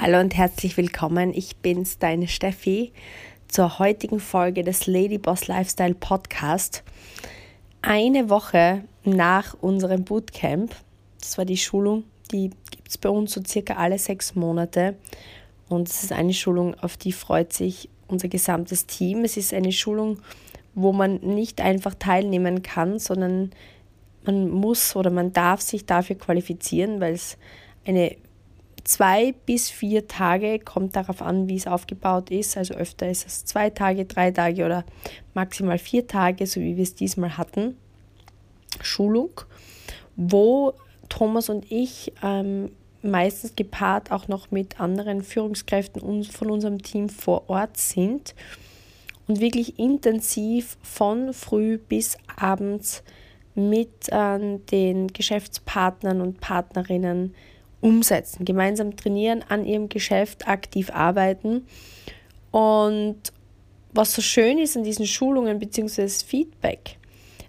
Hallo und herzlich willkommen. Ich bin's, deine Steffi, zur heutigen Folge des Ladyboss Lifestyle Podcast. Eine Woche nach unserem Bootcamp, das war die Schulung, die gibt es bei uns so circa alle sechs Monate. Und es ist eine Schulung, auf die freut sich unser gesamtes Team. Es ist eine Schulung, wo man nicht einfach teilnehmen kann, sondern man muss oder man darf sich dafür qualifizieren, weil es eine zwei bis vier Tage, kommt darauf an, wie es aufgebaut ist. Also öfter ist es zwei Tage, drei Tage oder maximal vier Tage, so wie wir es diesmal hatten. Schulung, wo Thomas und ich ähm, meistens gepaart auch noch mit anderen Führungskräften von unserem Team vor Ort sind und wirklich intensiv von früh bis abends mit äh, den Geschäftspartnern und Partnerinnen umsetzen, gemeinsam trainieren, an ihrem Geschäft aktiv arbeiten. Und was so schön ist an diesen Schulungen bzw. Feedback,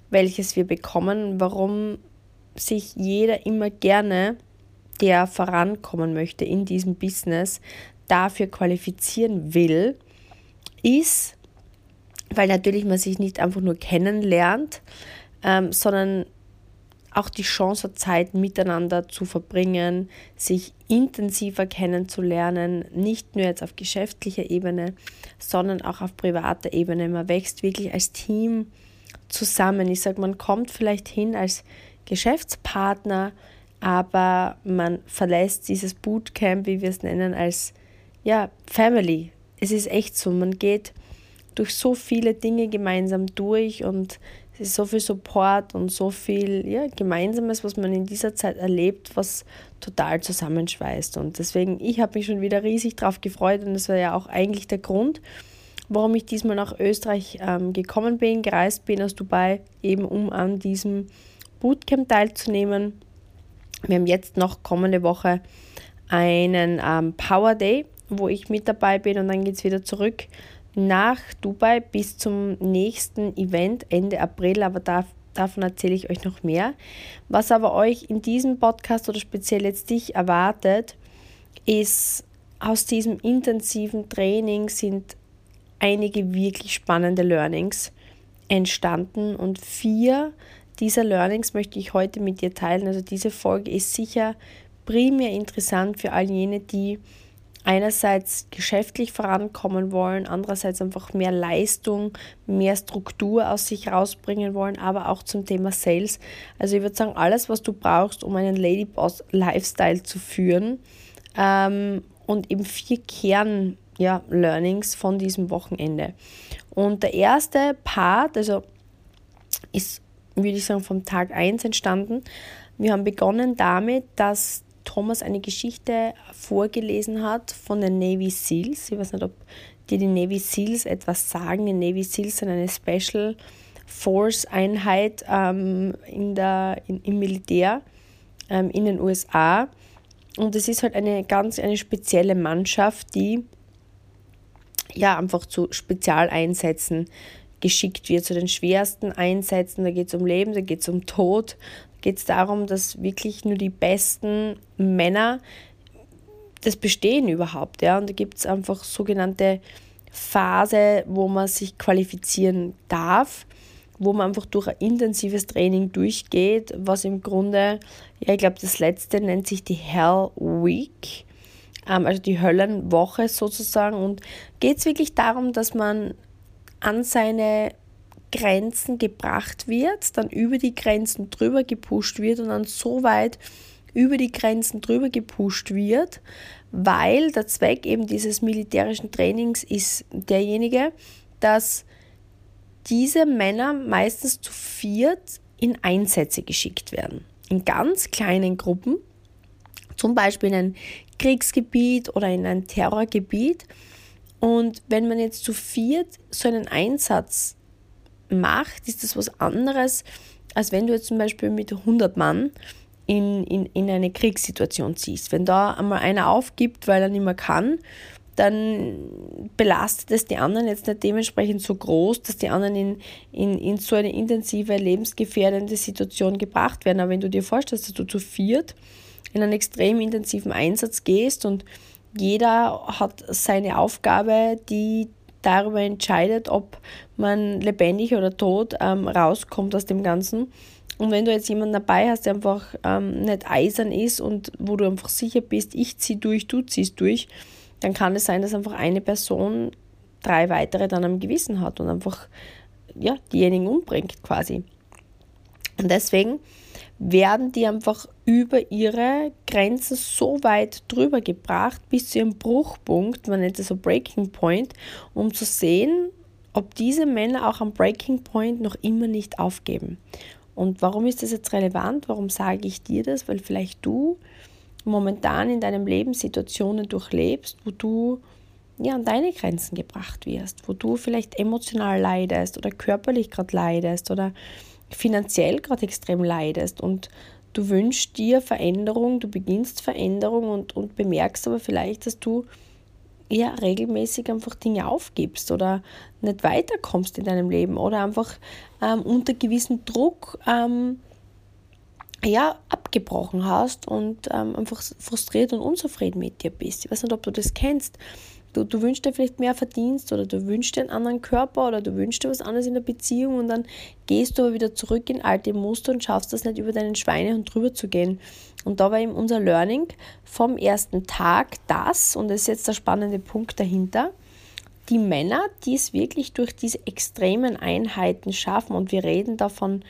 welches wir bekommen, warum sich jeder immer gerne, der vorankommen möchte in diesem Business, dafür qualifizieren will, ist, weil natürlich man sich nicht einfach nur kennenlernt, ähm, sondern auch die Chance hat, Zeit miteinander zu verbringen, sich intensiver kennenzulernen, nicht nur jetzt auf geschäftlicher Ebene, sondern auch auf privater Ebene. Man wächst wirklich als Team zusammen. Ich sage, man kommt vielleicht hin als Geschäftspartner, aber man verlässt dieses Bootcamp, wie wir es nennen, als ja, Family. Es ist echt so, man geht durch so viele Dinge gemeinsam durch und es ist so viel Support und so viel ja, Gemeinsames, was man in dieser Zeit erlebt, was total zusammenschweißt. Und deswegen, ich habe mich schon wieder riesig drauf gefreut und das war ja auch eigentlich der Grund, warum ich diesmal nach Österreich ähm, gekommen bin, gereist bin aus Dubai, eben um an diesem Bootcamp teilzunehmen. Wir haben jetzt noch kommende Woche einen ähm, Power Day, wo ich mit dabei bin und dann geht es wieder zurück nach Dubai bis zum nächsten Event Ende April, aber da, davon erzähle ich euch noch mehr. Was aber euch in diesem Podcast oder speziell jetzt dich erwartet, ist aus diesem intensiven Training sind einige wirklich spannende Learnings entstanden und vier dieser Learnings möchte ich heute mit dir teilen. Also diese Folge ist sicher primär interessant für all jene, die einerseits geschäftlich vorankommen wollen, andererseits einfach mehr Leistung, mehr Struktur aus sich rausbringen wollen, aber auch zum Thema Sales. Also ich würde sagen, alles, was du brauchst, um einen Ladyboss Lifestyle zu führen ähm, und eben vier Kern ja, Learnings von diesem Wochenende. Und der erste Part, also ist, würde ich sagen, vom Tag 1 entstanden. Wir haben begonnen damit, dass Thomas eine Geschichte vorgelesen hat von den Navy SEALs. Ich weiß nicht, ob dir die Navy SEALs etwas sagen. Die Navy SEALs sind eine Special Force Einheit ähm, in der, in, im Militär ähm, in den USA. Und es ist halt eine ganz eine spezielle Mannschaft, die ja einfach zu Spezialeinsätzen geschickt wird, zu den schwersten Einsätzen. Da geht es um Leben, da geht es um Tod, geht es darum, dass wirklich nur die besten Männer das bestehen überhaupt. Ja? Und da gibt es einfach sogenannte Phase, wo man sich qualifizieren darf, wo man einfach durch ein intensives Training durchgeht, was im Grunde, ja, ich glaube, das letzte nennt sich die Hell Week, ähm, also die Höllenwoche sozusagen. Und geht es wirklich darum, dass man an seine Grenzen gebracht wird, dann über die Grenzen drüber gepusht wird und dann so weit über die Grenzen drüber gepusht wird, weil der Zweck eben dieses militärischen Trainings ist derjenige, dass diese Männer meistens zu viert in Einsätze geschickt werden. In ganz kleinen Gruppen, zum Beispiel in ein Kriegsgebiet oder in ein Terrorgebiet. Und wenn man jetzt zu viert so einen Einsatz macht, ist das was anderes, als wenn du jetzt zum Beispiel mit 100 Mann in, in, in eine Kriegssituation ziehst. Wenn da einmal einer aufgibt, weil er nicht mehr kann, dann belastet es die anderen jetzt nicht dementsprechend so groß, dass die anderen in, in, in so eine intensive, lebensgefährdende Situation gebracht werden. Aber wenn du dir vorstellst, dass du zu viert in einen extrem intensiven Einsatz gehst und jeder hat seine Aufgabe, die darüber entscheidet, ob man lebendig oder tot ähm, rauskommt aus dem Ganzen. Und wenn du jetzt jemanden dabei hast, der einfach ähm, nicht eisern ist und wo du einfach sicher bist, ich ziehe durch, du ziehst durch, dann kann es sein, dass einfach eine Person drei weitere dann am Gewissen hat und einfach ja, diejenigen umbringt quasi. Und deswegen werden die einfach über ihre Grenzen so weit drüber gebracht, bis zu ihrem Bruchpunkt, man nennt es so Breaking Point, um zu sehen, ob diese Männer auch am Breaking Point noch immer nicht aufgeben. Und warum ist das jetzt relevant? Warum sage ich dir das? Weil vielleicht du momentan in deinem Leben Situationen durchlebst, wo du ja an deine Grenzen gebracht wirst, wo du vielleicht emotional leidest oder körperlich gerade leidest oder finanziell gerade extrem leidest und du wünschst dir Veränderung, du beginnst Veränderung und, und bemerkst aber vielleicht, dass du ja regelmäßig einfach Dinge aufgibst oder nicht weiterkommst in deinem Leben oder einfach ähm, unter gewissem Druck ähm, ja, abgebrochen hast und ähm, einfach frustriert und unzufrieden mit dir bist. Ich weiß nicht, ob du das kennst. Du, du wünschst dir vielleicht mehr Verdienst oder du wünschst dir einen anderen Körper oder du wünschst dir was anderes in der Beziehung und dann gehst du aber wieder zurück in alte Muster und schaffst das nicht über deinen Schweinehund drüber zu gehen. Und da war eben unser Learning vom ersten Tag das, und das ist jetzt der spannende Punkt dahinter, die Männer, die es wirklich durch diese extremen Einheiten schaffen, und wir reden davon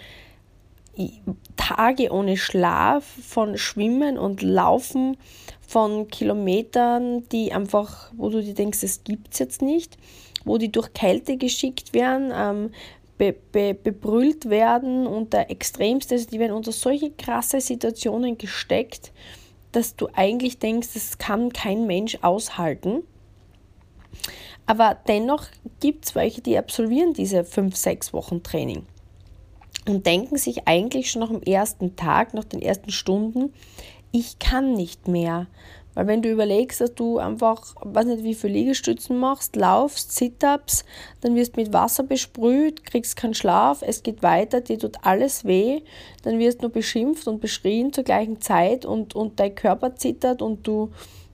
Tage ohne Schlaf, von Schwimmen und Laufen, von Kilometern, die einfach, wo du dir denkst, das gibt es jetzt nicht, wo die durch Kälte geschickt werden, ähm, be, be, bebrüllt werden unter extremste, also die werden unter solche krasse Situationen gesteckt, dass du eigentlich denkst, das kann kein Mensch aushalten. Aber dennoch gibt es welche, die absolvieren diese fünf, sechs Wochen Training und denken sich eigentlich schon nach dem ersten Tag, nach den ersten Stunden, ich kann nicht mehr. Weil wenn du überlegst, dass du einfach, weiß nicht, wie viele Liegestützen machst, laufst, Sit-Ups, dann wirst mit Wasser besprüht, kriegst keinen Schlaf, es geht weiter, dir tut alles weh, dann wirst du beschimpft und beschrien zur gleichen Zeit und, und dein Körper zittert und du,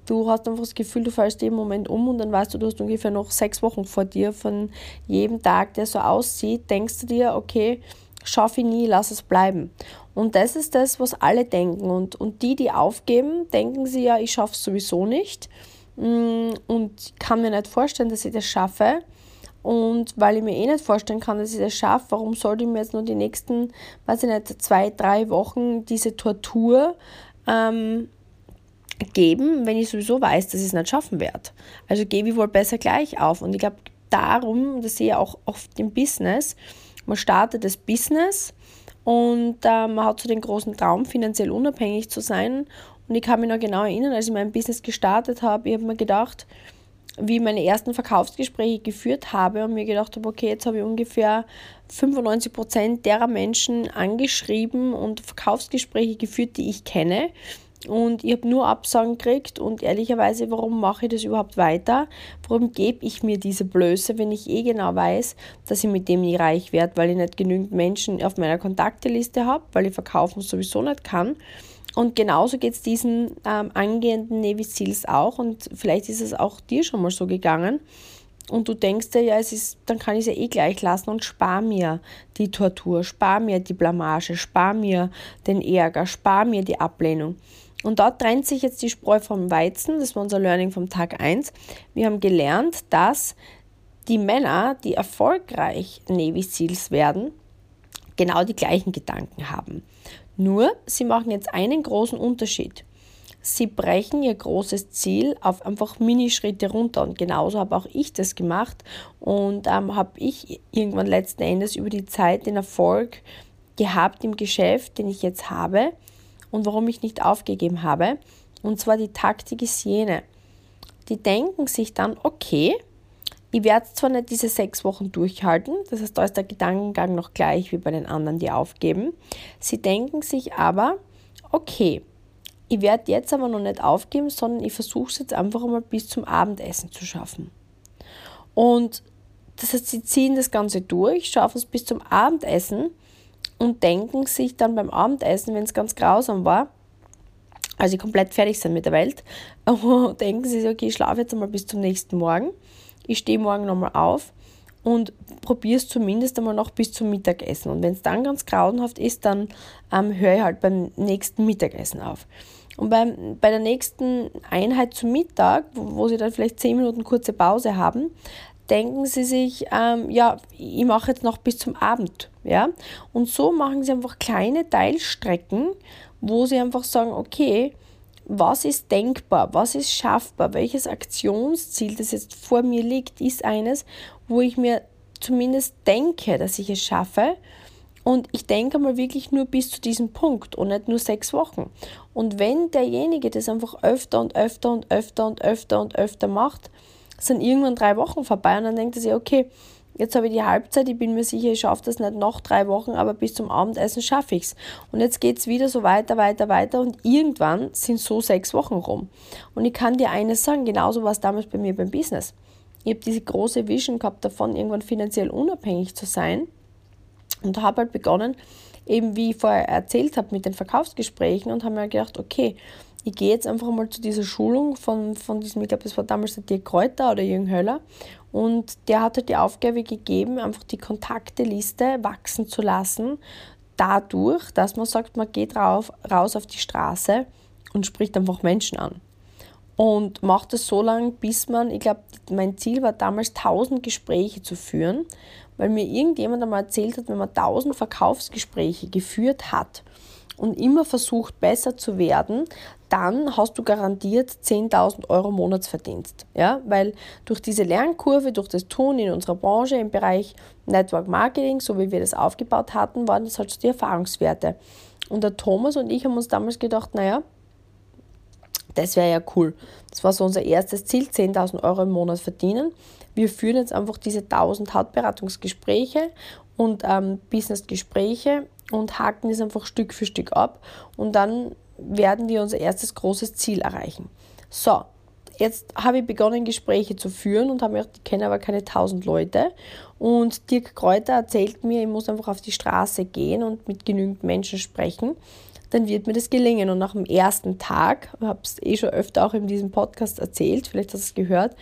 du hast einfach das Gefühl, du fällst im Moment um und dann weißt du, du hast ungefähr noch sechs Wochen vor dir von jedem Tag, der so aussieht, denkst du dir, okay, schaffe ich nie, lass es bleiben. Und das ist das, was alle denken. Und, und die, die aufgeben, denken sie ja, ich schaffe es sowieso nicht. Mm, und kann mir nicht vorstellen, dass ich das schaffe. Und weil ich mir eh nicht vorstellen kann, dass ich das schaffe, warum sollte ich mir jetzt nur die nächsten, weiß ich nicht, zwei, drei Wochen diese Tortur ähm, geben, wenn ich sowieso weiß, dass ich es nicht schaffen werde. Also gebe ich wohl besser gleich auf. Und ich glaube, darum, das sehe ich auch oft im Business, man startet das Business und äh, man hat so den großen Traum, finanziell unabhängig zu sein. Und ich kann mich noch genau erinnern, als ich mein Business gestartet habe, ich habe mir gedacht, wie ich meine ersten Verkaufsgespräche geführt habe und mir gedacht habe, okay, jetzt habe ich ungefähr 95 Prozent derer Menschen angeschrieben und Verkaufsgespräche geführt, die ich kenne. Und ich habe nur Absagen gekriegt und ehrlicherweise, warum mache ich das überhaupt weiter? Warum gebe ich mir diese Blöße, wenn ich eh genau weiß, dass ich mit dem nie reich werde, weil ich nicht genügend Menschen auf meiner Kontakteliste habe, weil ich verkaufen sowieso nicht kann. Und genauso geht es diesen ähm, angehenden Navy Seals auch und vielleicht ist es auch dir schon mal so gegangen. Und du denkst dir, ja, es ist, dann kann ich es ja eh gleich lassen und spar mir die Tortur, spar mir die Blamage, spar mir den Ärger, spar mir die Ablehnung. Und dort trennt sich jetzt die Spreu vom Weizen. Das war unser Learning vom Tag 1. Wir haben gelernt, dass die Männer, die erfolgreich Navy Seals werden, genau die gleichen Gedanken haben. Nur, sie machen jetzt einen großen Unterschied. Sie brechen ihr großes Ziel auf einfach Minischritte runter. Und genauso habe auch ich das gemacht. Und ähm, habe ich irgendwann letzten Endes über die Zeit den Erfolg gehabt im Geschäft, den ich jetzt habe und warum ich nicht aufgegeben habe. Und zwar die Taktik ist jene. Die denken sich dann, okay, ich werde zwar nicht diese sechs Wochen durchhalten, das heißt, da ist der Gedankengang noch gleich wie bei den anderen, die aufgeben. Sie denken sich aber, okay, ich werde jetzt aber noch nicht aufgeben, sondern ich versuche es jetzt einfach einmal bis zum Abendessen zu schaffen. Und das heißt, sie ziehen das Ganze durch, schaffen es bis zum Abendessen und denken sich dann beim Abendessen, wenn es ganz grausam war, als sie komplett fertig sind mit der Welt, denken sie sich, okay, ich schlafe jetzt einmal bis zum nächsten Morgen. Ich stehe morgen nochmal auf und probiere es zumindest einmal noch bis zum Mittagessen. Und wenn es dann ganz grauenhaft ist, dann ähm, höre ich halt beim nächsten Mittagessen auf. Und beim, bei der nächsten Einheit zum Mittag, wo, wo sie dann vielleicht zehn Minuten kurze Pause haben, denken sie sich, ähm, ja, ich mache jetzt noch bis zum Abend. Ja? Und so machen sie einfach kleine Teilstrecken, wo sie einfach sagen, okay, was ist denkbar, was ist schaffbar, welches Aktionsziel, das jetzt vor mir liegt, ist eines, wo ich mir zumindest denke, dass ich es schaffe. Und ich denke mal wirklich nur bis zu diesem Punkt und nicht nur sechs Wochen. Und wenn derjenige das einfach öfter und öfter und öfter und öfter und öfter macht, sind irgendwann drei Wochen vorbei und dann denkt er sich, okay, Jetzt habe ich die Halbzeit, ich bin mir sicher, ich schaffe das nicht noch drei Wochen, aber bis zum Abendessen schaffe ich es. Und jetzt geht es wieder so weiter, weiter, weiter und irgendwann sind so sechs Wochen rum. Und ich kann dir eines sagen, genauso war es damals bei mir beim Business. Ich habe diese große Vision gehabt davon, irgendwann finanziell unabhängig zu sein und habe halt begonnen, eben wie ich vorher erzählt habe, mit den Verkaufsgesprächen und habe mir gedacht, okay, ich gehe jetzt einfach mal zu dieser Schulung von, von diesem, ich glaube, das war damals der Dirk Kräuter oder Jürgen Höller. Und der hat halt die Aufgabe gegeben, einfach die Kontakteliste wachsen zu lassen, dadurch, dass man sagt, man geht rauf, raus auf die Straße und spricht einfach Menschen an. Und macht es so lange, bis man, ich glaube, mein Ziel war damals 1000 Gespräche zu führen, weil mir irgendjemand einmal erzählt hat, wenn man 1000 Verkaufsgespräche geführt hat, und immer versucht, besser zu werden, dann hast du garantiert 10.000 Euro Monatsverdienst. Ja? Weil durch diese Lernkurve, durch das Tun in unserer Branche im Bereich Network Marketing, so wie wir das aufgebaut hatten, waren das halt die Erfahrungswerte. Und der Thomas und ich haben uns damals gedacht, naja, das wäre ja cool. Das war so unser erstes Ziel, 10.000 Euro im Monat verdienen. Wir führen jetzt einfach diese 1000 Hautberatungsgespräche und ähm, Businessgespräche und haken das einfach Stück für Stück ab und dann werden wir unser erstes großes Ziel erreichen. So, jetzt habe ich begonnen, Gespräche zu führen und habe mir gedacht, ich kenne aber keine tausend Leute. Und Dirk Kräuter erzählt mir, ich muss einfach auf die Straße gehen und mit genügend Menschen sprechen. Dann wird mir das gelingen. Und nach dem ersten Tag, ich habe es eh schon öfter auch in diesem Podcast erzählt, vielleicht hast du es gehört,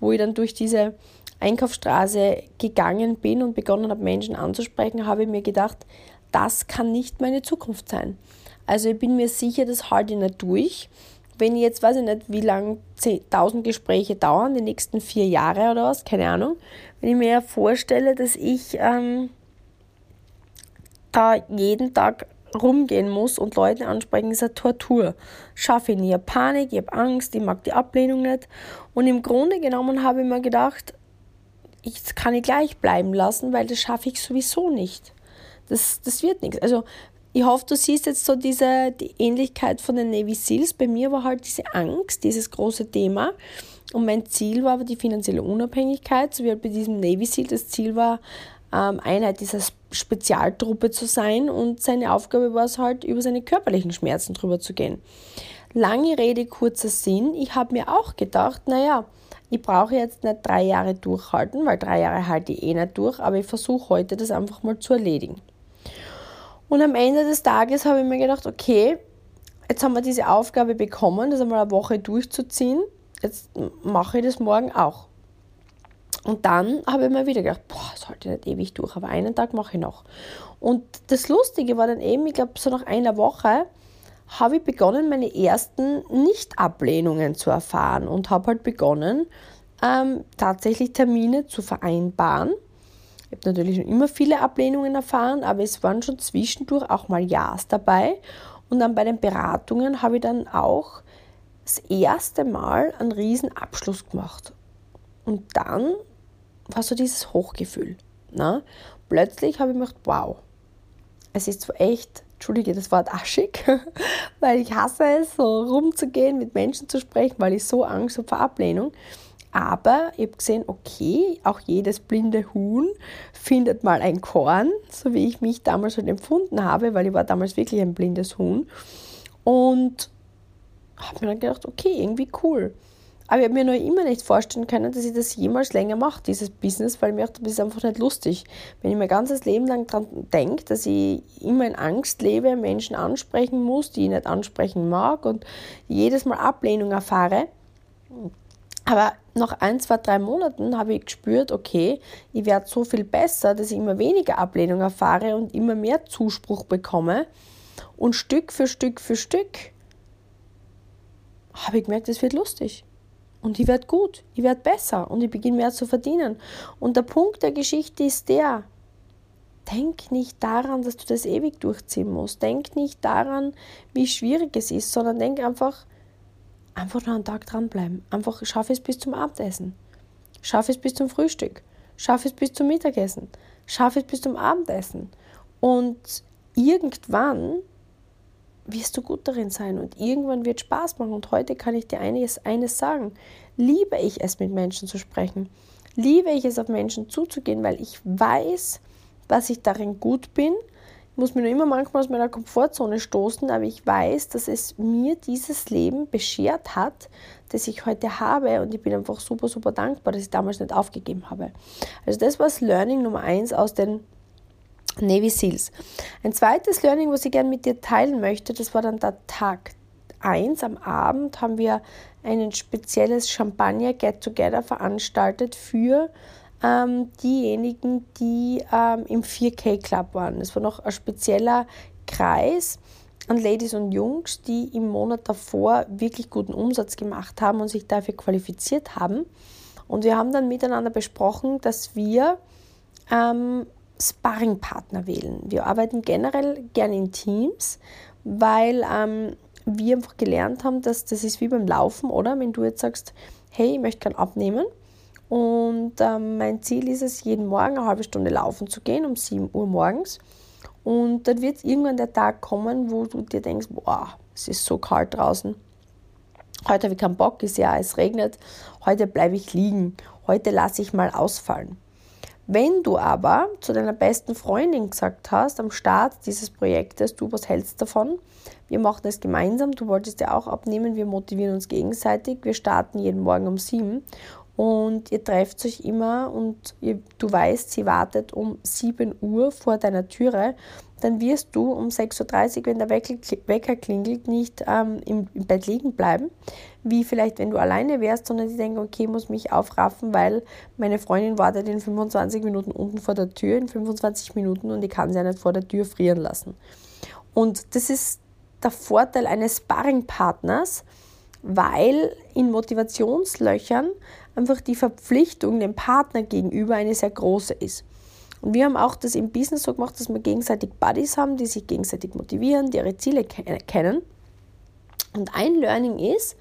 wo ich dann durch diese Einkaufsstraße gegangen bin und begonnen habe, Menschen anzusprechen, habe ich mir gedacht, das kann nicht meine Zukunft sein. Also ich bin mir sicher, das halte ich nicht durch. Wenn ich jetzt, weiß ich nicht, wie lange 10.000 Gespräche dauern, die nächsten vier Jahre oder was, keine Ahnung. Wenn ich mir vorstelle, dass ich ähm, da jeden Tag rumgehen muss und Leute ansprechen, ist eine Tortur. Schaffe ich nie. Ich habe Panik, ich habe Angst, ich mag die Ablehnung nicht. Und im Grunde genommen habe ich mir gedacht, ich kann ich gleich bleiben lassen, weil das schaffe ich sowieso nicht. Das, das wird nichts. Also ich hoffe, du siehst jetzt so diese die Ähnlichkeit von den Navy Seals. Bei mir war halt diese Angst, dieses große Thema. Und mein Ziel war aber die finanzielle Unabhängigkeit, so wie halt bei diesem Navy Seal. Das Ziel war, ähm, Einheit dieser Spezialtruppe zu sein und seine Aufgabe war es halt, über seine körperlichen Schmerzen drüber zu gehen. Lange Rede, kurzer Sinn. Ich habe mir auch gedacht, naja, ich brauche jetzt nicht drei Jahre durchhalten, weil drei Jahre halte ich eh nicht durch, aber ich versuche heute das einfach mal zu erledigen. Und am Ende des Tages habe ich mir gedacht, okay, jetzt haben wir diese Aufgabe bekommen, das einmal eine Woche durchzuziehen. Jetzt mache ich das morgen auch. Und dann habe ich mir wieder gedacht, boah, das halte ich nicht ewig durch, aber einen Tag mache ich noch. Und das Lustige war dann eben, ich glaube, so nach einer Woche habe ich begonnen, meine ersten Nicht-Ablehnungen zu erfahren und habe halt begonnen, ähm, tatsächlich Termine zu vereinbaren ich habe natürlich schon immer viele Ablehnungen erfahren, aber es waren schon zwischendurch auch mal Ja's dabei. Und dann bei den Beratungen habe ich dann auch das erste Mal einen riesen Abschluss gemacht. Und dann war so dieses Hochgefühl. Ne? Plötzlich habe ich gedacht, wow, es ist zwar echt, entschuldige das Wort aschig, weil ich hasse es, so rumzugehen, mit Menschen zu sprechen, weil ich so Angst habe vor Ablehnung. Aber ich habe gesehen, okay, auch jedes blinde Huhn findet mal ein Korn, so wie ich mich damals schon empfunden habe, weil ich war damals wirklich ein blindes Huhn. Und habe mir dann gedacht, okay, irgendwie cool. Aber ich habe mir noch immer nicht vorstellen können, dass ich das jemals länger mache, dieses Business, weil mir das ist einfach nicht lustig. Wenn ich mein ganzes Leben lang daran denke, dass ich immer in Angst lebe, Menschen ansprechen muss, die ich nicht ansprechen mag und jedes Mal Ablehnung erfahre. Aber nach ein, zwei, drei Monaten habe ich gespürt, okay, ich werde so viel besser, dass ich immer weniger Ablehnung erfahre und immer mehr Zuspruch bekomme. Und Stück für Stück für Stück habe ich gemerkt, es wird lustig. Und ich werde gut, ich werde besser und ich beginne mehr zu verdienen. Und der Punkt der Geschichte ist der, denk nicht daran, dass du das ewig durchziehen musst. Denk nicht daran, wie schwierig es ist, sondern denk einfach, einfach nur einen Tag dranbleiben. Einfach schaffe es bis zum Abendessen. Schaffe es bis zum Frühstück. Schaffe es bis zum Mittagessen. Schaffe es bis zum Abendessen. Und irgendwann wirst du gut darin sein und irgendwann wird Spaß machen. Und heute kann ich dir eines, eines sagen. Liebe ich es, mit Menschen zu sprechen. Liebe ich es, auf Menschen zuzugehen, weil ich weiß, dass ich darin gut bin. Ich muss mir nur immer manchmal aus meiner Komfortzone stoßen, aber ich weiß, dass es mir dieses Leben beschert hat, das ich heute habe und ich bin einfach super, super dankbar, dass ich damals nicht aufgegeben habe. Also das war Learning Nummer eins aus den Navy SEALs. Ein zweites Learning, was ich gerne mit dir teilen möchte, das war dann der Tag 1. Am Abend haben wir ein spezielles Champagner Get-Together veranstaltet für ähm, diejenigen, die ähm, im 4K Club waren. Es war noch ein spezieller Kreis an Ladies und Jungs, die im Monat davor wirklich guten Umsatz gemacht haben und sich dafür qualifiziert haben. Und wir haben dann miteinander besprochen, dass wir ähm, Sparringpartner wählen. Wir arbeiten generell gerne in Teams, weil ähm, wir einfach gelernt haben, dass das ist wie beim Laufen, oder? Wenn du jetzt sagst, hey, ich möchte gerne abnehmen und ähm, mein Ziel ist es, jeden Morgen eine halbe Stunde laufen zu gehen, um 7 Uhr morgens. Und dann wird irgendwann der Tag kommen, wo du dir denkst, boah, es ist so kalt draußen. Heute habe ich keinen Bock, ist ja, es regnet. Heute bleibe ich liegen. Heute lasse ich mal ausfallen. Wenn du aber zu deiner besten Freundin gesagt hast, am Start dieses Projektes, du was hältst davon, wir machen es gemeinsam, du wolltest ja auch abnehmen, wir motivieren uns gegenseitig, wir starten jeden Morgen um sieben. Und ihr trefft euch immer und ihr, du weißt, sie wartet um 7 Uhr vor deiner Türe, dann wirst du um 6.30 Uhr, wenn der Wecker klingelt, nicht ähm, im, im, Bett liegen bleiben, wie vielleicht, wenn du alleine wärst, sondern sie denken, okay, ich muss mich aufraffen, weil meine Freundin wartet in 25 Minuten unten vor der Tür, in 25 Minuten und ich kann sie ja nicht vor der Tür frieren lassen. Und das ist der Vorteil eines Sparringpartners, weil in Motivationslöchern einfach die Verpflichtung dem Partner gegenüber eine sehr große ist. Und wir haben auch das im Business so gemacht, dass wir gegenseitig Buddies haben, die sich gegenseitig motivieren, die ihre Ziele kennen. Und ein Learning ist,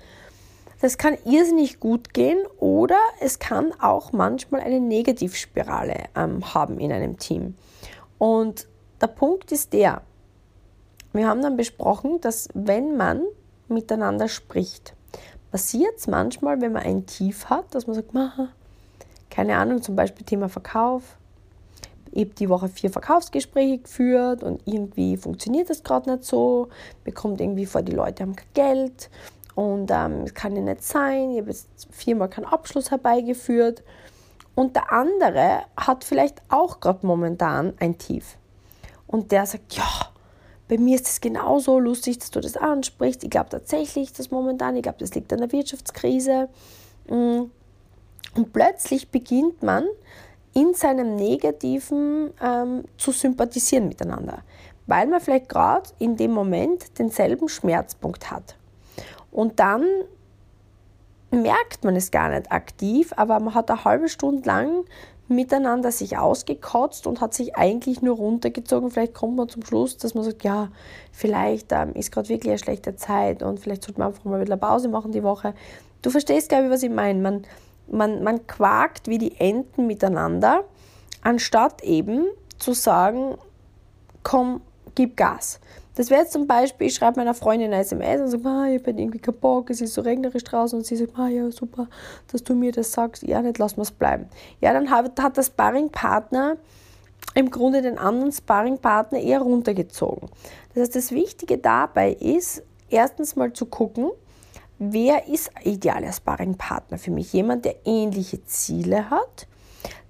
das kann irrsinnig gut gehen oder es kann auch manchmal eine Negativspirale ähm, haben in einem Team. Und der Punkt ist der, wir haben dann besprochen, dass wenn man miteinander spricht, passiert es manchmal, wenn man ein Tief hat, dass man sagt, keine Ahnung, zum Beispiel Thema Verkauf. Ich habe die Woche vier Verkaufsgespräche geführt und irgendwie funktioniert das gerade nicht so, bekommt irgendwie vor, die Leute haben kein Geld und ähm, kann ja nicht sein, ich habe jetzt viermal keinen Abschluss herbeigeführt und der andere hat vielleicht auch gerade momentan ein Tief und der sagt, ja, bei mir ist es genauso lustig, dass du das ansprichst. Ich glaube tatsächlich, dass momentan, ich glaube, das liegt an der Wirtschaftskrise. Mm. Und plötzlich beginnt man in seinem Negativen ähm, zu sympathisieren miteinander, weil man vielleicht gerade in dem Moment denselben Schmerzpunkt hat. Und dann merkt man es gar nicht aktiv, aber man hat eine halbe Stunde lang miteinander sich ausgekotzt und hat sich eigentlich nur runtergezogen. Vielleicht kommt man zum Schluss, dass man sagt, ja, vielleicht ähm, ist gerade wirklich eine schlechte Zeit und vielleicht sollte man einfach mal wieder Pause machen die Woche. Du verstehst, glaube ich, was ich meine. Man, man, man quakt wie die Enten miteinander, anstatt eben zu sagen, komm, gib Gas. Das wäre jetzt zum Beispiel, ich schreibe meiner Freundin eine SMS und sage, ah, ich bin irgendwie keinen Bock, es ist so regnerisch draußen und sie sagt, ah, ja, super, dass du mir das sagst. Ja, nicht, lass mal es bleiben. Ja, dann hat, hat der Sparringpartner im Grunde den anderen Sparringpartner eher runtergezogen. Das heißt, das Wichtige dabei ist, erstens mal zu gucken, wer ist idealer Sparringpartner für mich? Jemand, der ähnliche Ziele hat,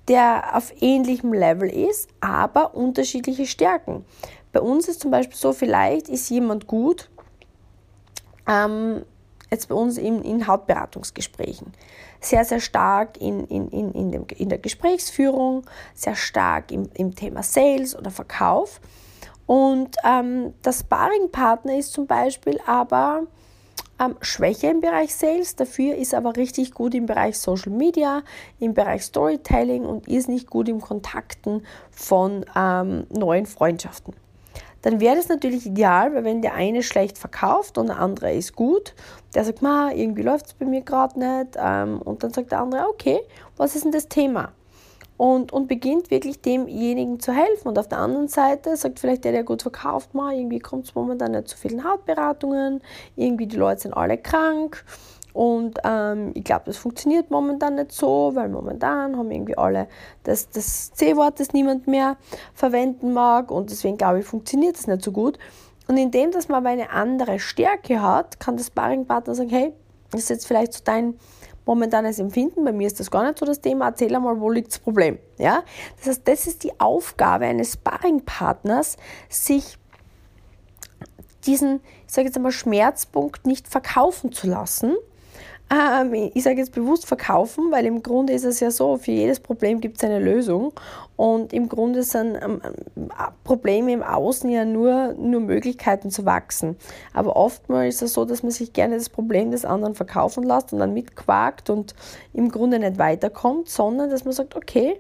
der auf ähnlichem Level ist, aber unterschiedliche Stärken. Bei uns ist zum Beispiel so, vielleicht ist jemand gut, ähm, jetzt bei uns in, in Hautberatungsgesprächen, sehr, sehr stark in, in, in, in, dem, in der Gesprächsführung, sehr stark im, im Thema Sales oder Verkauf. Und ähm, der Sparringpartner ist zum Beispiel aber ähm, schwächer im Bereich Sales, dafür ist aber richtig gut im Bereich Social Media, im Bereich Storytelling und ist nicht gut im Kontakten von ähm, neuen Freundschaften. Dann wäre das natürlich ideal, weil wenn der eine schlecht verkauft und der andere ist gut, der sagt, Ma, irgendwie läuft es bei mir gerade nicht ähm, und dann sagt der andere, okay, was ist denn das Thema? und, und beginnt wirklich demjenigen zu helfen. Und auf der anderen Seite sagt vielleicht der, der gut verkauft, mal irgendwie kommt es momentan nicht zu vielen Hautberatungen, irgendwie die Leute sind alle krank. Und ähm, ich glaube, das funktioniert momentan nicht so, weil momentan haben irgendwie alle das, das C-Wort, das niemand mehr verwenden mag. Und deswegen glaube ich, funktioniert das nicht so gut. Und indem, dass man aber eine andere Stärke hat, kann das Sparringpartner sagen, hey, das ist jetzt vielleicht so dein momentanes Empfinden. Bei mir ist das gar nicht so das Thema. Erzähl einmal, wo liegt das Problem? Ja? Das heißt, das ist die Aufgabe eines Sparringpartners, sich diesen, ich sage jetzt einmal, Schmerzpunkt nicht verkaufen zu lassen, ähm, ich sage jetzt bewusst verkaufen, weil im Grunde ist es ja so, für jedes Problem gibt es eine Lösung und im Grunde sind ähm, Probleme im Außen ja nur, nur Möglichkeiten zu wachsen. Aber oftmals ist es so, dass man sich gerne das Problem des anderen verkaufen lässt und dann mitquakt und im Grunde nicht weiterkommt, sondern dass man sagt, okay,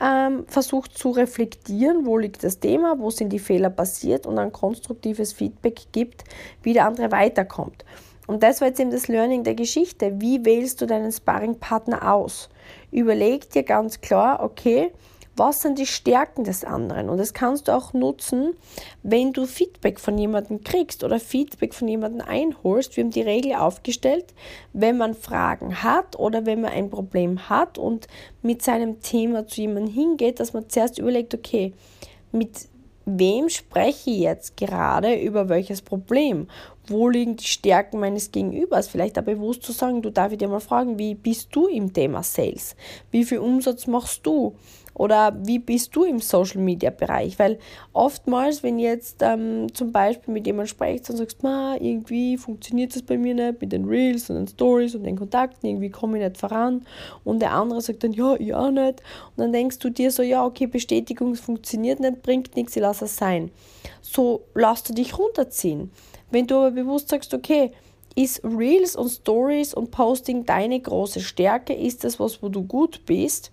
ähm, versucht zu reflektieren, wo liegt das Thema, wo sind die Fehler passiert und ein konstruktives Feedback gibt, wie der andere weiterkommt. Und das war jetzt eben das Learning der Geschichte. Wie wählst du deinen Sparringpartner aus? Überleg dir ganz klar, okay, was sind die Stärken des anderen? Und das kannst du auch nutzen, wenn du Feedback von jemandem kriegst oder Feedback von jemandem einholst. Wir haben die Regel aufgestellt, wenn man Fragen hat oder wenn man ein Problem hat und mit seinem Thema zu jemandem hingeht, dass man zuerst überlegt, okay, mit wem spreche ich jetzt gerade über welches Problem? Wo liegen die Stärken meines Gegenübers? Vielleicht auch bewusst zu sagen, du darf ich dir mal fragen, wie bist du im Thema Sales? Wie viel Umsatz machst du? Oder wie bist du im Social Media Bereich? Weil oftmals, wenn jetzt ähm, zum Beispiel mit jemandem sprichst und sagst, Ma, irgendwie funktioniert das bei mir nicht mit den Reels und den Stories und den Kontakten, irgendwie komme ich nicht voran. Und der andere sagt dann, ja, ich auch nicht. Und dann denkst du dir so, ja, okay, Bestätigung funktioniert nicht, bringt nichts, ich lasse es sein. So lass du dich runterziehen. Wenn du aber bewusst sagst, okay, ist Reels und Stories und Posting deine große Stärke? Ist das was, wo du gut bist?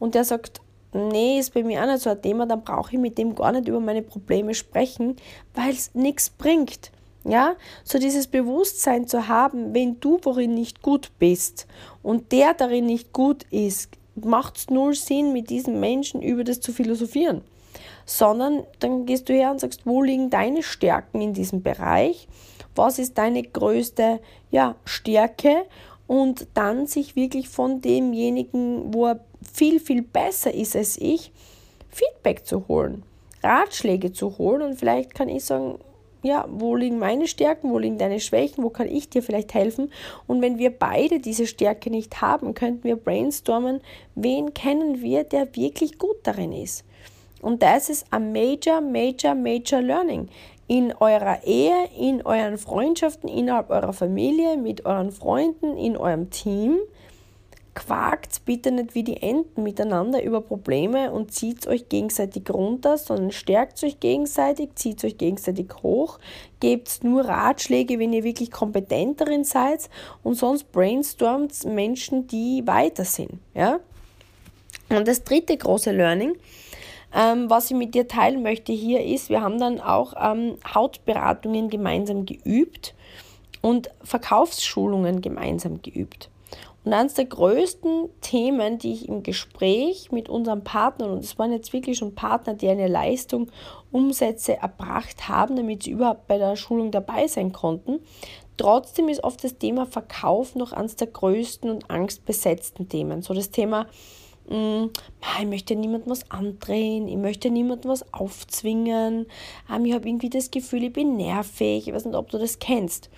Und der sagt, nee, ist bei mir auch nicht so ein Thema, dann brauche ich mit dem gar nicht über meine Probleme sprechen, weil es nichts bringt. Ja, so dieses Bewusstsein zu haben, wenn du worin nicht gut bist und der darin nicht gut ist, macht es null Sinn, mit diesem Menschen über das zu philosophieren. Sondern dann gehst du her und sagst, wo liegen deine Stärken in diesem Bereich? Was ist deine größte ja, Stärke? Und dann sich wirklich von demjenigen, wo er viel, viel besser ist als ich, Feedback zu holen, Ratschläge zu holen und vielleicht kann ich sagen, ja, wo liegen meine Stärken, wo liegen deine Schwächen, wo kann ich dir vielleicht helfen? Und wenn wir beide diese Stärke nicht haben, könnten wir brainstormen, wen kennen wir, der wirklich gut darin ist. Und das ist ein major, major, major learning. In eurer Ehe, in euren Freundschaften, innerhalb eurer Familie, mit euren Freunden, in eurem Team – quakt bitte nicht wie die Enten miteinander über Probleme und zieht euch gegenseitig runter, sondern stärkt euch gegenseitig, zieht euch gegenseitig hoch, gebt nur Ratschläge, wenn ihr wirklich kompetent seid und sonst brainstormt Menschen, die weiter sind. Ja? Und das dritte große Learning, ähm, was ich mit dir teilen möchte hier ist, wir haben dann auch ähm, Hautberatungen gemeinsam geübt und Verkaufsschulungen gemeinsam geübt. Und eines der größten Themen, die ich im Gespräch mit unseren Partnern, und es waren jetzt wirklich schon Partner, die eine Leistung, Umsätze erbracht haben, damit sie überhaupt bei der Schulung dabei sein konnten, trotzdem ist oft das Thema Verkauf noch eines der größten und angstbesetzten Themen. So das Thema, mm, ich möchte niemandem was andrehen, ich möchte niemandem was aufzwingen, ähm, ich habe irgendwie das Gefühl, ich bin nervig, ich weiß nicht, ob du das kennst.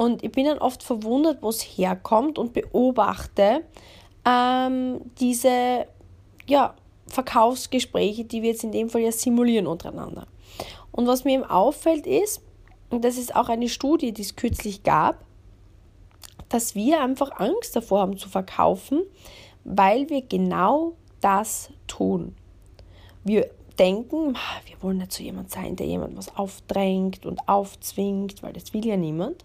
Und ich bin dann oft verwundert, wo es herkommt und beobachte ähm, diese ja, Verkaufsgespräche, die wir jetzt in dem Fall ja simulieren untereinander. Und was mir eben auffällt ist, und das ist auch eine Studie, die es kürzlich gab, dass wir einfach Angst davor haben zu verkaufen, weil wir genau das tun. Wir denken, wir wollen nicht so jemand sein, der jemand was aufdrängt und aufzwingt, weil das will ja niemand.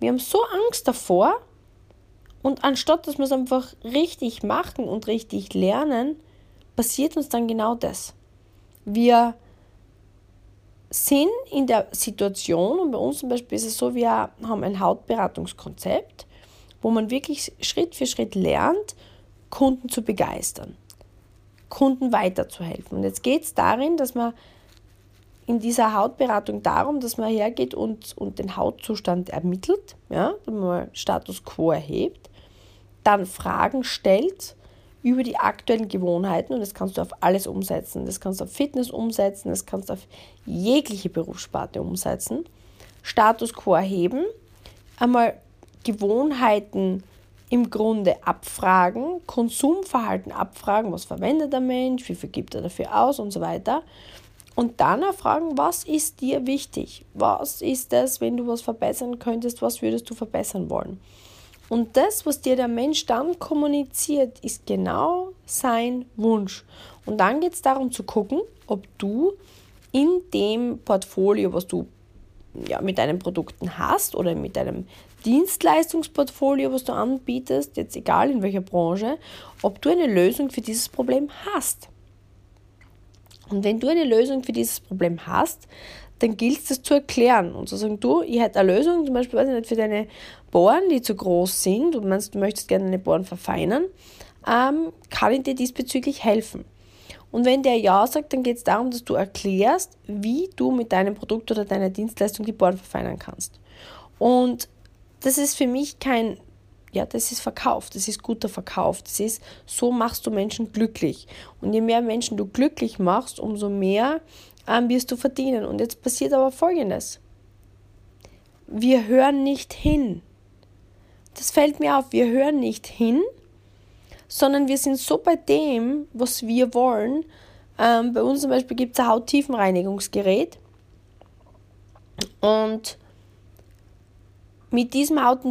Wir haben so Angst davor und anstatt dass wir es einfach richtig machen und richtig lernen, passiert uns dann genau das. Wir sind in der Situation, und bei uns zum Beispiel ist es so, wir haben ein Hautberatungskonzept, wo man wirklich Schritt für Schritt lernt, Kunden zu begeistern, Kunden weiterzuhelfen. Und jetzt geht es darin, dass man in dieser Hautberatung darum, dass man hergeht und, und den Hautzustand ermittelt, ja, man Status quo erhebt, dann Fragen stellt über die aktuellen Gewohnheiten und das kannst du auf alles umsetzen. Das kannst du auf Fitness umsetzen, das kannst du auf jegliche Berufssparte umsetzen. Status quo erheben, einmal Gewohnheiten im Grunde abfragen, Konsumverhalten abfragen, was verwendet der Mensch, wie viel gibt er dafür aus und so weiter. Und dann erfragen, was ist dir wichtig? Was ist das, wenn du was verbessern könntest, was würdest du verbessern wollen? Und das, was dir der Mensch dann kommuniziert, ist genau sein Wunsch. Und dann geht es darum zu gucken, ob du in dem Portfolio, was du ja, mit deinen Produkten hast oder mit deinem Dienstleistungsportfolio, was du anbietest, jetzt egal in welcher Branche, ob du eine Lösung für dieses Problem hast. Und wenn du eine Lösung für dieses Problem hast, dann gilt es, das zu erklären und zu sagen, du, ich hätte eine Lösung, zum Beispiel weiß ich nicht, für deine Bohren, die zu groß sind und meinst, du möchtest gerne deine Bohren verfeinern, ähm, kann ich dir diesbezüglich helfen. Und wenn der Ja sagt, dann geht es darum, dass du erklärst, wie du mit deinem Produkt oder deiner Dienstleistung die Bohren verfeinern kannst. Und das ist für mich kein, ja, das ist Verkauf, das ist guter Verkauf, das ist, so machst du Menschen glücklich. Und je mehr Menschen du glücklich machst, umso mehr ähm, wirst du verdienen. Und jetzt passiert aber Folgendes. Wir hören nicht hin. Das fällt mir auf. Wir hören nicht hin, sondern wir sind so bei dem, was wir wollen. Ähm, bei uns zum Beispiel gibt es ein Hauttiefenreinigungsgerät. Und mit diesem Haut-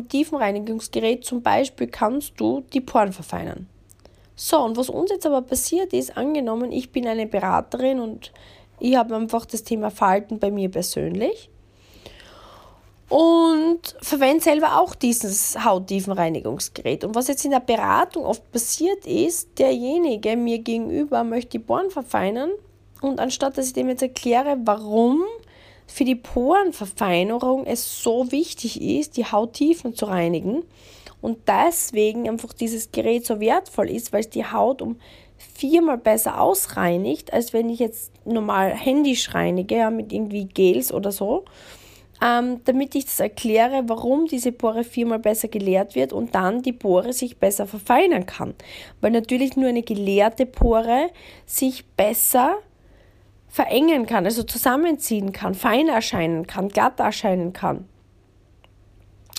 zum Beispiel kannst du die Poren verfeinern. So, und was uns jetzt aber passiert ist, angenommen, ich bin eine Beraterin und ich habe einfach das Thema Falten bei mir persönlich und verwende selber auch dieses Hauttiefenreinigungsgerät. Und was jetzt in der Beratung oft passiert ist, derjenige mir gegenüber möchte die Poren verfeinern und anstatt dass ich dem jetzt erkläre, warum für die Porenverfeinerung es so wichtig ist, die Hauttiefen zu reinigen und deswegen einfach dieses Gerät so wertvoll ist, weil es die Haut um viermal besser ausreinigt, als wenn ich jetzt normal händisch reinige, ja, mit irgendwie Gels oder so. Ähm, damit ich das erkläre, warum diese Pore viermal besser geleert wird und dann die Pore sich besser verfeinern kann. Weil natürlich nur eine geleerte Pore sich besser verengen kann, also zusammenziehen kann, fein erscheinen kann, glatt erscheinen kann.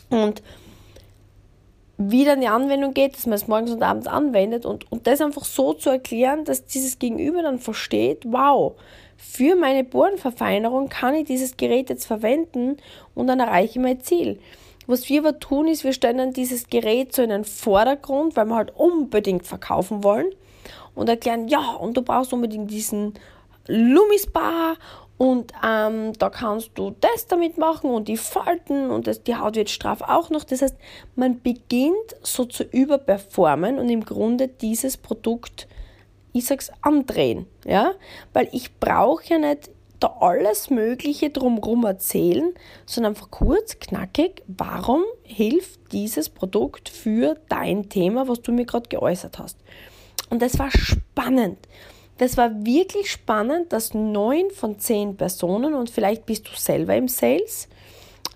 Und wie dann die Anwendung geht, dass man es morgens und abends anwendet und, und das einfach so zu erklären, dass dieses Gegenüber dann versteht, wow, für meine Bohrenverfeinerung kann ich dieses Gerät jetzt verwenden und dann erreiche ich mein Ziel. Was wir aber tun, ist, wir stellen dann dieses Gerät so in den Vordergrund, weil wir halt unbedingt verkaufen wollen und erklären, ja, und du brauchst unbedingt diesen Lumispa und ähm, da kannst du das damit machen und die Falten und das, die Haut wird straff auch noch. Das heißt, man beginnt so zu überperformen und im Grunde dieses Produkt, ich sag's, andrehen. Ja? Weil ich brauche ja nicht da alles Mögliche drumherum erzählen, sondern einfach kurz, knackig, warum hilft dieses Produkt für dein Thema, was du mir gerade geäußert hast. Und das war spannend. Das war wirklich spannend, dass neun von zehn Personen, und vielleicht bist du selber im Sales,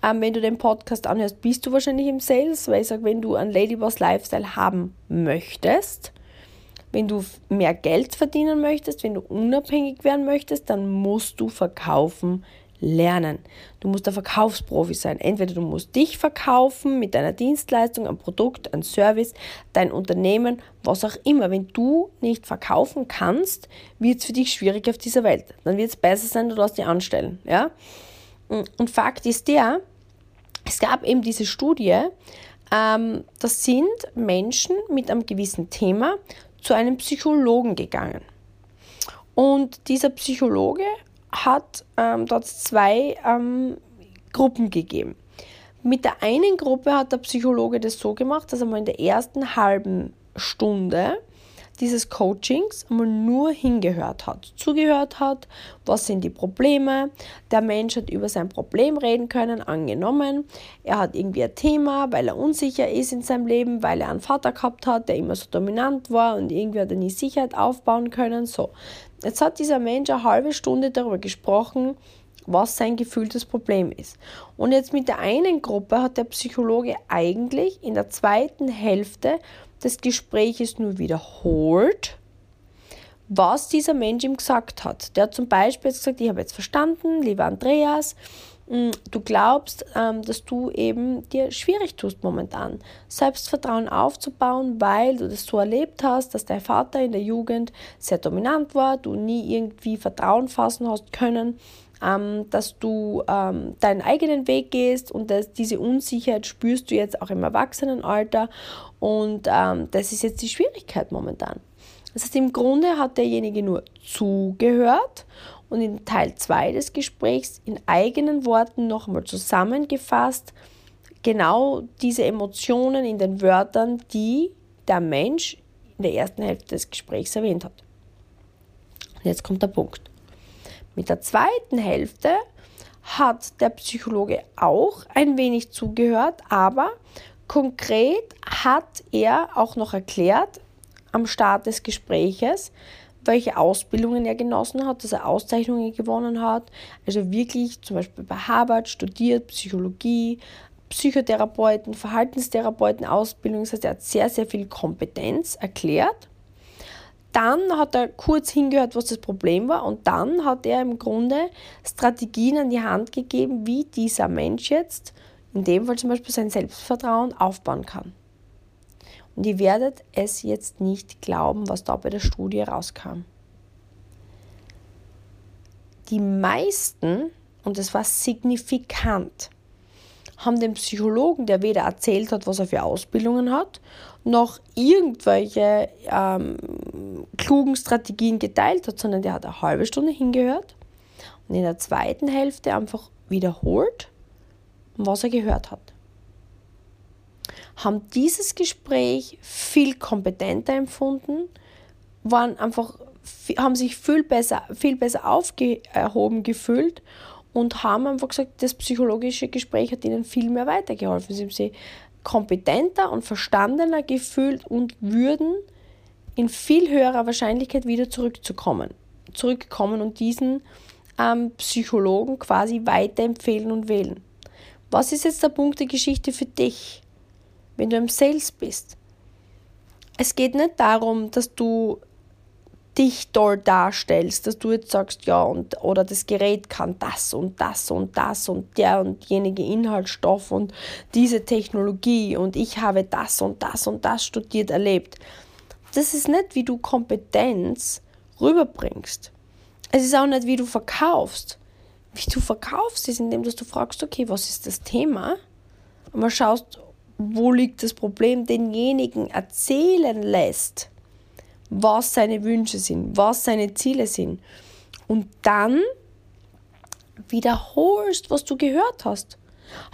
ähm, wenn du den Podcast anhörst, bist du wahrscheinlich im Sales, weil ich sage, wenn du einen Ladyboss Lifestyle haben möchtest, wenn du mehr Geld verdienen möchtest, wenn du unabhängig werden möchtest, dann musst du verkaufen lernen. Du musst der Verkaufsprofi sein. Entweder du musst dich verkaufen mit deiner Dienstleistung, ein Produkt, ein Service, dein Unternehmen, was auch immer. Wenn du nicht verkaufen kannst, wird es für dich schwierig auf dieser Welt. Dann wird es besser sein, du lässt dich anstellen. Ja? Und Fakt ist der, es gab eben diese Studie, ähm, das sind Menschen mit einem gewissen Thema zu einem Psychologen gegangen. Und dieser Psychologe hat ähm, dort zwei ähm, Gruppen gegeben. Mit der einen Gruppe hat der Psychologe das so gemacht, dass er mal in der ersten halben Stunde dieses Coachings einmal nur hingehört hat, zugehört hat, was sind die Probleme. Der Mensch hat über sein Problem reden können, angenommen. Er hat irgendwie ein Thema, weil er unsicher ist in seinem Leben, weil er einen Vater gehabt hat, der immer so dominant war und irgendwie hat er nie Sicherheit aufbauen können. So, jetzt hat dieser Mensch eine halbe Stunde darüber gesprochen, was sein gefühltes Problem ist. Und jetzt mit der einen Gruppe hat der Psychologe eigentlich in der zweiten Hälfte des Gespräches nur wiederholt, was dieser Mensch ihm gesagt hat. Der hat zum Beispiel gesagt, ich habe jetzt verstanden, lieber Andreas, du glaubst, ähm, dass du eben dir schwierig tust momentan, Selbstvertrauen aufzubauen, weil du das so erlebt hast, dass dein Vater in der Jugend sehr dominant war, du nie irgendwie Vertrauen fassen hast können ähm, dass du ähm, deinen eigenen Weg gehst und dass diese Unsicherheit spürst du jetzt auch im Erwachsenenalter und das ist jetzt die Schwierigkeit momentan. Das heißt, im Grunde hat derjenige nur zugehört und in Teil 2 des Gesprächs in eigenen Worten nochmal zusammengefasst, genau diese Emotionen in den Wörtern, die der Mensch in der ersten Hälfte des Gesprächs erwähnt hat. Und jetzt kommt der Punkt. Mit der zweiten Hälfte hat der Psychologe auch ein wenig zugehört, aber konkret hat er auch noch erklärt am Start des Gespräches, welche Ausbildungen er genossen hat, dass er Auszeichnungen gewonnen hat. Also wirklich zum Beispiel bei Harvard studiert, Psychologie, Psychotherapeuten, Verhaltenstherapeuten, Ausbildung. Das heißt, er hat sehr, sehr viel Kompetenz erklärt. Dann hat er kurz hingehört, was das Problem war und dann hat er im Grunde Strategien an die Hand gegeben, wie dieser Mensch jetzt, in dem Fall zum Beispiel sein Selbstvertrauen, aufbauen kann. Und ihr werdet es jetzt nicht glauben, was da bei der Studie rauskam. Die meisten, und es war signifikant, haben den Psychologen, der weder erzählt hat, was er für Ausbildungen hat, noch irgendwelche ähm, klugen Strategien geteilt hat, sondern der hat eine halbe Stunde hingehört und in der zweiten Hälfte einfach wiederholt, was er gehört hat. Haben dieses Gespräch viel kompetenter empfunden, waren einfach, haben sich viel besser, viel besser aufgehoben gefühlt und haben einfach gesagt, das psychologische Gespräch hat ihnen viel mehr weitergeholfen. Sie haben sich kompetenter und verstandener gefühlt und würden in viel höherer Wahrscheinlichkeit wieder zurückzukommen, zurückkommen und diesen ähm, Psychologen quasi weiterempfehlen und wählen. Was ist jetzt der Punkt der Geschichte für dich, wenn du im Sales bist? Es geht nicht darum, dass du dich dort darstellst, dass du jetzt sagst, ja, und, oder das Gerät kann das und das und das und der und jenige Inhaltsstoff und diese Technologie und ich habe das und das und das studiert erlebt. Das ist nicht, wie du Kompetenz rüberbringst. Es ist auch nicht, wie du verkaufst. Wie du verkaufst, ist, indem dass du fragst, okay, was ist das Thema? Und mal schaust, wo liegt das Problem, denjenigen erzählen lässt was seine Wünsche sind, was seine Ziele sind. Und dann wiederholst, was du gehört hast.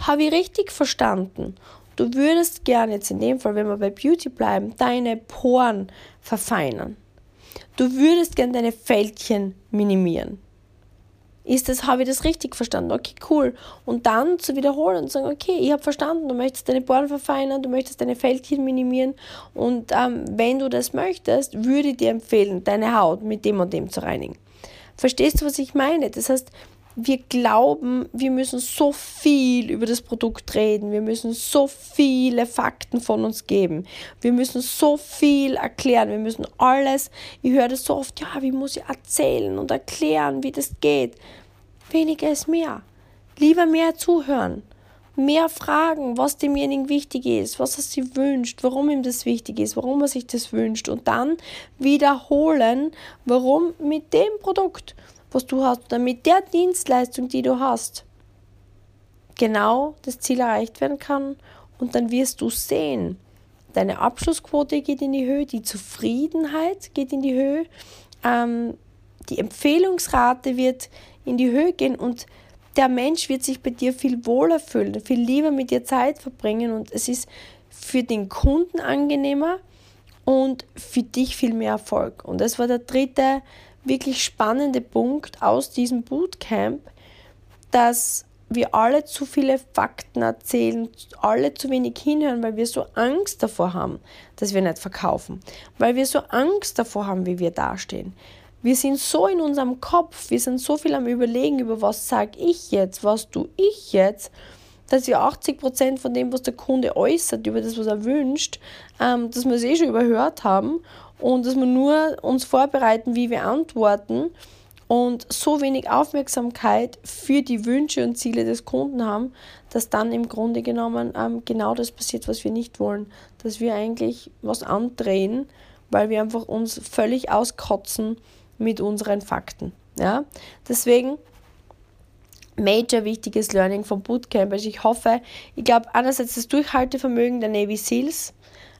Habe ich richtig verstanden? Du würdest gerne jetzt in dem Fall, wenn wir bei Beauty bleiben, deine Poren verfeinern. Du würdest gerne deine Fältchen minimieren ist das, habe ich das richtig verstanden? Okay, cool. Und dann zu wiederholen und sagen, okay, ich habe verstanden, du möchtest deine Bohren verfeinern, du möchtest deine Fältchen minimieren und ähm, wenn du das möchtest, würde ich dir empfehlen, deine Haut mit dem und dem zu reinigen. Verstehst du, was ich meine? Das heißt, wir glauben, wir müssen so viel über das Produkt reden, wir müssen so viele Fakten von uns geben, wir müssen so viel erklären, wir müssen alles, ich höre das so oft, ja, wie muss ich erzählen und erklären, wie das geht. weniger ist mehr. Lieber mehr zuhören, mehr fragen, was demjenigen wichtig ist, was er sich wünscht, warum ihm das wichtig ist, warum er sich das wünscht. Und dann wiederholen, warum mit dem Produkt, was du hast oder mit der Dienstleistung, die du hast, genau das Ziel erreicht werden kann und dann wirst du sehen, deine Abschlussquote geht in die Höhe, die Zufriedenheit geht in die Höhe, ähm, die Empfehlungsrate wird in die Höhe gehen und der Mensch wird sich bei dir viel wohler fühlen, viel lieber mit dir Zeit verbringen und es ist für den Kunden angenehmer und für dich viel mehr Erfolg. Und das war der dritte wirklich spannende Punkt aus diesem Bootcamp, dass wir alle zu viele Fakten erzählen, alle zu wenig hinhören, weil wir so Angst davor haben, dass wir nicht verkaufen, weil wir so Angst davor haben, wie wir dastehen. Wir sind so in unserem Kopf, wir sind so viel am Überlegen, über was sage ich jetzt, was tue ich jetzt, dass wir 80% von dem, was der Kunde äußert, über das, was er wünscht, ähm, dass wir es eh schon überhört haben und dass wir nur uns vorbereiten, wie wir antworten und so wenig Aufmerksamkeit für die Wünsche und Ziele des Kunden haben, dass dann im Grunde genommen ähm, genau das passiert, was wir nicht wollen, dass wir eigentlich was andrehen, weil wir einfach uns völlig auskotzen mit unseren Fakten. Ja? Deswegen major wichtiges Learning vom Bootcamp. Also ich hoffe, ich glaube einerseits das Durchhaltevermögen der Navy Seals,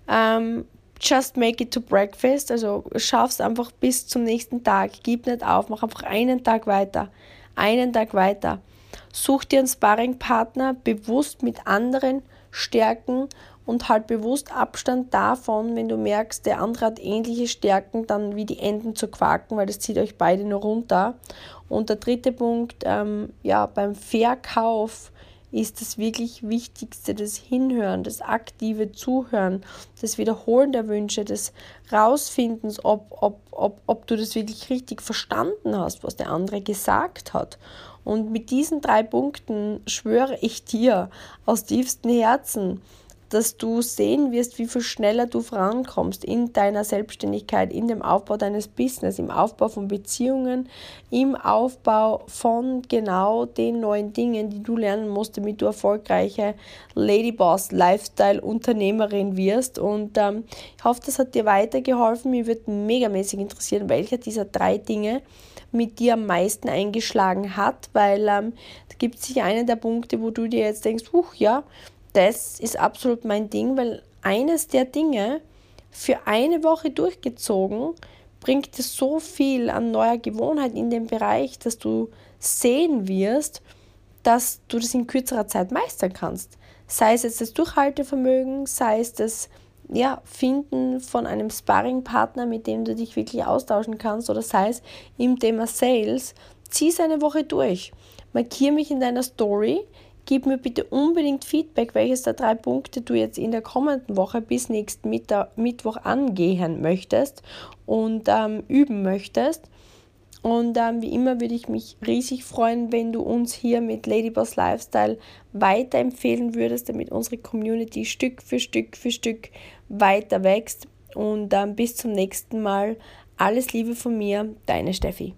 ähm, just make it to breakfast, also schaff's einfach bis zum nächsten Tag, gib nicht auf, mach einfach einen Tag weiter, einen Tag weiter. Such dir einen Sparringpartner bewusst mit anderen Stärken und halt bewusst Abstand davon, wenn du merkst, der andere hat ähnliche Stärken, dann wie die Enden zu quaken, weil das zieht euch beide nur runter. Und der dritte Punkt, ähm, ja, beim Verkauf ist das wirklich Wichtigste, das Hinhören, das aktive Zuhören, das Wiederholen der Wünsche, das Rausfindens, ob, ob, ob, ob du das wirklich richtig verstanden hast, was der andere gesagt hat. Und mit diesen drei Punkten schwöre ich dir aus tiefstem Herzen, dass du sehen wirst, wie viel schneller du vorankommst in deiner Selbstständigkeit, in dem Aufbau deines Business, im Aufbau von Beziehungen, im Aufbau von genau den neuen Dingen, die du lernen musst, damit du erfolgreiche Ladyboss Lifestyle Unternehmerin wirst. Und ähm, ich hoffe, das hat dir weitergeholfen. Mir würde megamäßig interessieren, welcher dieser drei Dinge mit dir am meisten eingeschlagen hat, weil ähm, da gibt es sicher einen der Punkte, wo du dir jetzt denkst, huch, ja, das ist absolut mein Ding, weil eines der Dinge für eine Woche durchgezogen bringt dir so viel an neuer Gewohnheit in dem Bereich, dass du sehen wirst, dass du das in kürzerer Zeit meistern kannst. Sei es jetzt das Durchhaltevermögen, sei es das ja, Finden von einem Sparringpartner, mit dem du dich wirklich austauschen kannst, oder sei es im Thema Sales, zieh es eine Woche durch. Markiere mich in deiner Story, Gib mir bitte unbedingt Feedback, welches der drei Punkte du jetzt in der kommenden Woche bis nächsten Mittwoch angehen möchtest und ähm, üben möchtest. Und ähm, wie immer würde ich mich riesig freuen, wenn du uns hier mit Ladyboss Lifestyle weiterempfehlen würdest, damit unsere Community Stück für Stück für Stück weiter wächst. Und ähm, bis zum nächsten Mal. Alles Liebe von mir, deine Steffi.